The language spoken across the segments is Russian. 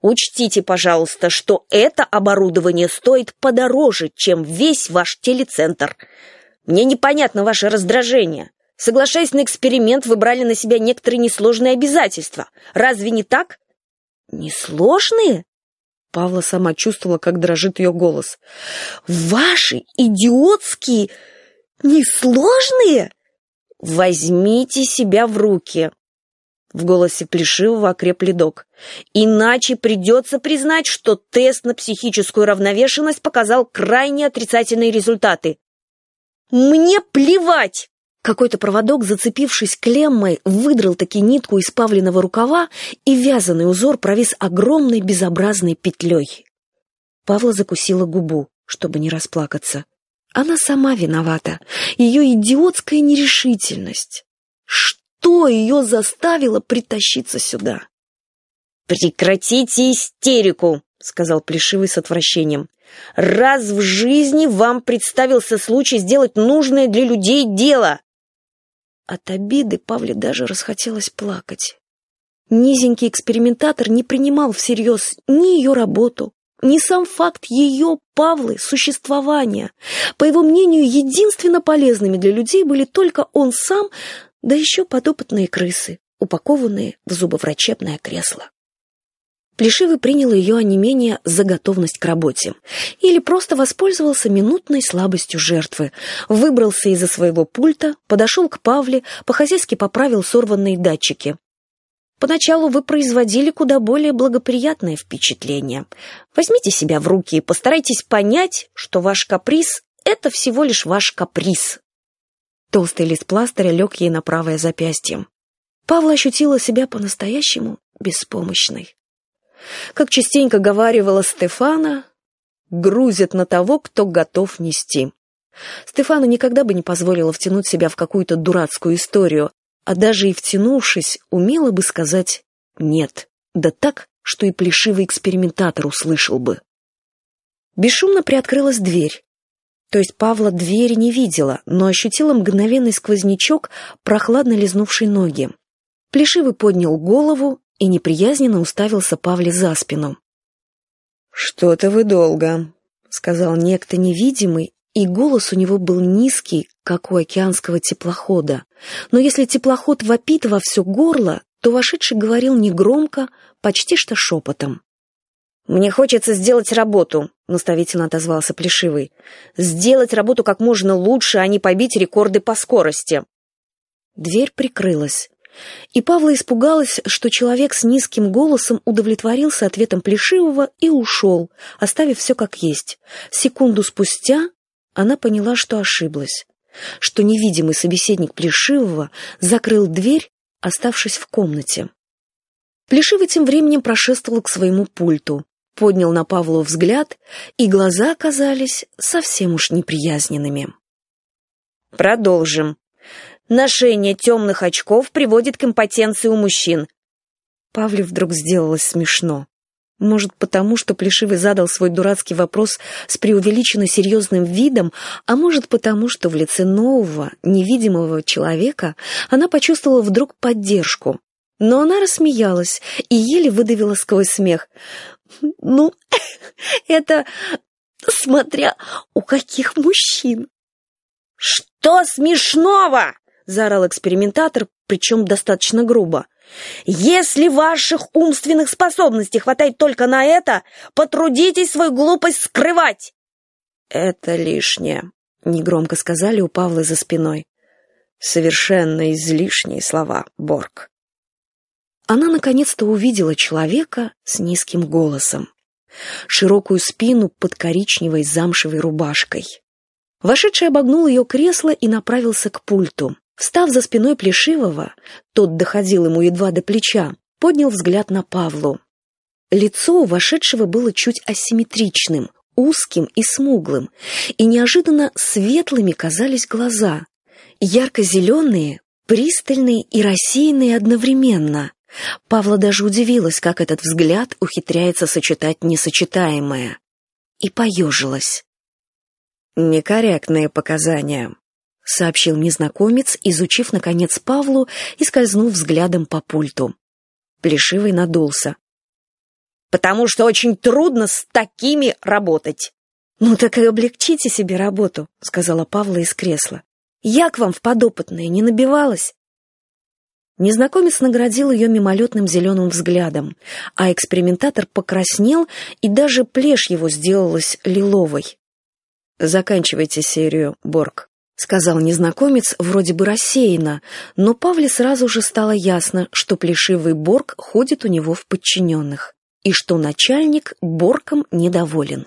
Учтите, пожалуйста, что это оборудование стоит подороже, чем весь ваш телецентр. Мне непонятно ваше раздражение. Соглашаясь на эксперимент, вы брали на себя некоторые несложные обязательства. Разве не так? Несложные? Павла сама чувствовала, как дрожит ее голос. Ваши идиотские, несложные? Возьмите себя в руки. В голосе Плешивого окреп ледок. «Иначе придется признать, что тест на психическую равновешенность показал крайне отрицательные результаты». «Мне плевать!» Какой-то проводок, зацепившись клеммой, выдрал таки нитку из павленного рукава, и вязаный узор провис огромной безобразной петлей. Павла закусила губу, чтобы не расплакаться. Она сама виновата. Ее идиотская нерешительность. Что? Ее заставило притащиться сюда? «Прекратите истерику!» — сказал Плешивый с отвращением. «Раз в жизни вам представился случай сделать нужное для людей дело!» От обиды Павле даже расхотелось плакать. Низенький экспериментатор не принимал всерьез ни ее работу, ни сам факт ее, Павлы, существования. По его мнению, единственно полезными для людей были только он сам да еще подопытные крысы, упакованные в зубоврачебное кресло. Плешивый принял ее онемение за готовность к работе или просто воспользовался минутной слабостью жертвы, выбрался из-за своего пульта, подошел к Павле, по-хозяйски поправил сорванные датчики. Поначалу вы производили куда более благоприятное впечатление. Возьмите себя в руки и постарайтесь понять, что ваш каприз — это всего лишь ваш каприз, Толстый лист пластыря лег ей на правое запястье. Павла ощутила себя по-настоящему беспомощной. Как частенько говаривала Стефана, грузят на того, кто готов нести. Стефана никогда бы не позволила втянуть себя в какую-то дурацкую историю, а даже и втянувшись, умела бы сказать «нет», да так, что и плешивый экспериментатор услышал бы. Бесшумно приоткрылась дверь. То есть Павла двери не видела, но ощутила мгновенный сквознячок, прохладно лизнувший ноги. Плешивый поднял голову и неприязненно уставился Павле за спину. «Что-то вы долго», — сказал некто невидимый, и голос у него был низкий, как у океанского теплохода. Но если теплоход вопит во все горло, то вошедший говорил негромко, почти что шепотом. «Мне хочется сделать работу», — наставительно отозвался Плешивый. «Сделать работу как можно лучше, а не побить рекорды по скорости». Дверь прикрылась. И Павла испугалась, что человек с низким голосом удовлетворился ответом Плешивого и ушел, оставив все как есть. Секунду спустя она поняла, что ошиблась, что невидимый собеседник Плешивого закрыл дверь, оставшись в комнате. Плешивый тем временем прошествовал к своему пульту поднял на Павлу взгляд, и глаза оказались совсем уж неприязненными. Продолжим. Ношение темных очков приводит к импотенции у мужчин. Павле вдруг сделалось смешно. Может, потому, что Плешивый задал свой дурацкий вопрос с преувеличенно серьезным видом, а может, потому, что в лице нового, невидимого человека она почувствовала вдруг поддержку. Но она рассмеялась и еле выдавила сквозь смех. Ну, это смотря у каких мужчин. Что смешного? заорал экспериментатор, причем достаточно грубо. Если ваших умственных способностей хватает только на это, потрудитесь свою глупость скрывать. Это лишнее, негромко сказали у Павла за спиной. Совершенно излишние слова, Борг она наконец-то увидела человека с низким голосом, широкую спину под коричневой замшевой рубашкой. Вошедший обогнул ее кресло и направился к пульту. Встав за спиной Плешивого, тот доходил ему едва до плеча, поднял взгляд на Павлу. Лицо у вошедшего было чуть асимметричным, узким и смуглым, и неожиданно светлыми казались глаза, ярко-зеленые, пристальные и рассеянные одновременно. Павла даже удивилась, как этот взгляд ухитряется сочетать несочетаемое. И поежилась. «Некорректные показания», — сообщил незнакомец, изучив, наконец, Павлу и скользнув взглядом по пульту. Плешивый надулся. потому что очень трудно с такими работать». «Ну так и облегчите себе работу», — сказала Павла из кресла. «Я к вам в подопытные не набивалась». Незнакомец наградил ее мимолетным зеленым взглядом, а экспериментатор покраснел, и даже плешь его сделалась лиловой. «Заканчивайте серию, Борг», — сказал незнакомец вроде бы рассеянно, но Павле сразу же стало ясно, что плешивый Борг ходит у него в подчиненных, и что начальник Борком недоволен.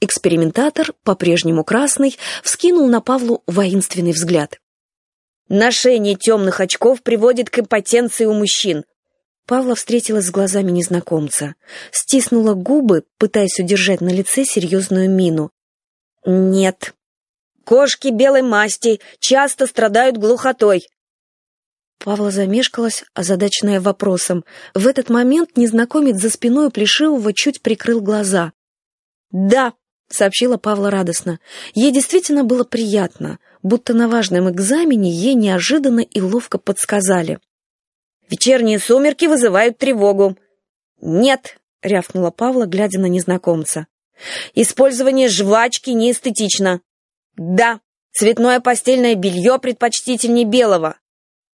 Экспериментатор, по-прежнему красный, вскинул на Павлу воинственный взгляд. «Ношение темных очков приводит к импотенции у мужчин». Павла встретилась с глазами незнакомца, стиснула губы, пытаясь удержать на лице серьезную мину. «Нет. Кошки белой масти часто страдают глухотой». Павла замешкалась, озадаченная вопросом. В этот момент незнакомец за спиной Плешивого чуть прикрыл глаза. «Да», — сообщила Павла радостно. Ей действительно было приятно, будто на важном экзамене ей неожиданно и ловко подсказали. «Вечерние сумерки вызывают тревогу». «Нет», — рявкнула Павла, глядя на незнакомца. «Использование жвачки неэстетично». «Да, цветное постельное белье предпочтительнее белого».